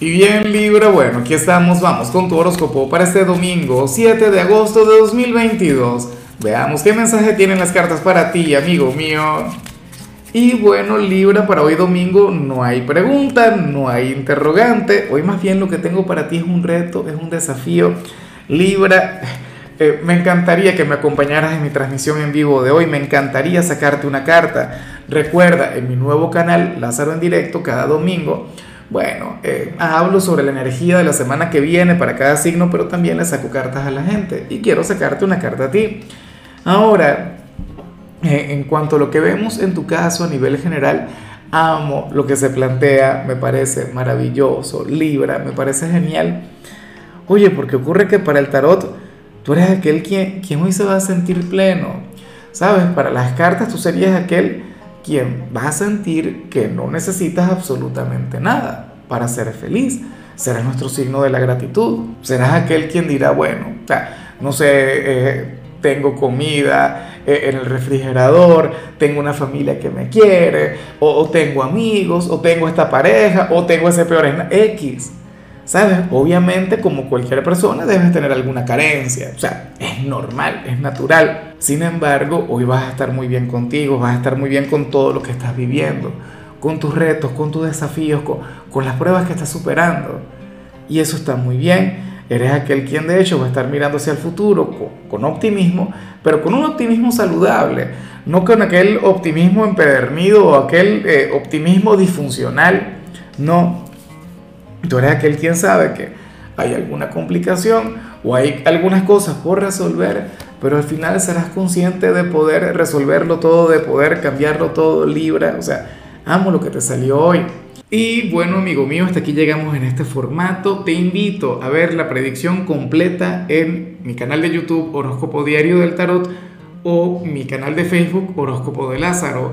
Y bien Libra, bueno, aquí estamos, vamos con tu horóscopo para este domingo 7 de agosto de 2022. Veamos qué mensaje tienen las cartas para ti, amigo mío. Y bueno, Libra, para hoy domingo no hay pregunta, no hay interrogante. Hoy más bien lo que tengo para ti es un reto, es un desafío. Libra, eh, me encantaría que me acompañaras en mi transmisión en vivo de hoy, me encantaría sacarte una carta. Recuerda, en mi nuevo canal, Lázaro en directo, cada domingo bueno, eh, hablo sobre la energía de la semana que viene para cada signo, pero también le saco cartas a la gente y quiero sacarte una carta a ti. Ahora, eh, en cuanto a lo que vemos en tu caso a nivel general, amo lo que se plantea, me parece maravilloso, Libra, me parece genial. Oye, porque ocurre que para el tarot tú eres aquel quien, quien hoy se va a sentir pleno. ¿Sabes? Para las cartas tú serías aquel quien va a sentir que no necesitas absolutamente nada para ser feliz. Serás nuestro signo de la gratitud. Serás aquel quien dirá, bueno, no sé, eh, tengo comida eh, en el refrigerador, tengo una familia que me quiere, o, o, tengo amigos, o tengo esta pareja, o tengo ese peor X. ¿Sabes? Obviamente, como cualquier persona, debes tener alguna carencia. O sea, es normal, es natural. Sin embargo, hoy vas a estar muy bien contigo, vas a estar muy bien con todo lo que estás viviendo, con tus retos, con tus desafíos, con, las pruebas que estás superando. Y eso está muy bien. Eres aquel quien de hecho va a estar mirando hacia el futuro con, optimismo, pero con un optimismo saludable, no con aquel optimismo empedernido o aquel eh, optimismo disfuncional. No, Tú eres aquel quien sabe que hay alguna complicación o hay algunas cosas por resolver, pero al final serás consciente de poder resolverlo todo, de poder cambiarlo todo, Libra. O sea, amo lo que te salió hoy. Y bueno, amigo mío, hasta aquí llegamos en este formato. Te invito a ver la predicción completa en mi canal de YouTube Horóscopo Diario del Tarot o mi canal de Facebook Horóscopo de Lázaro.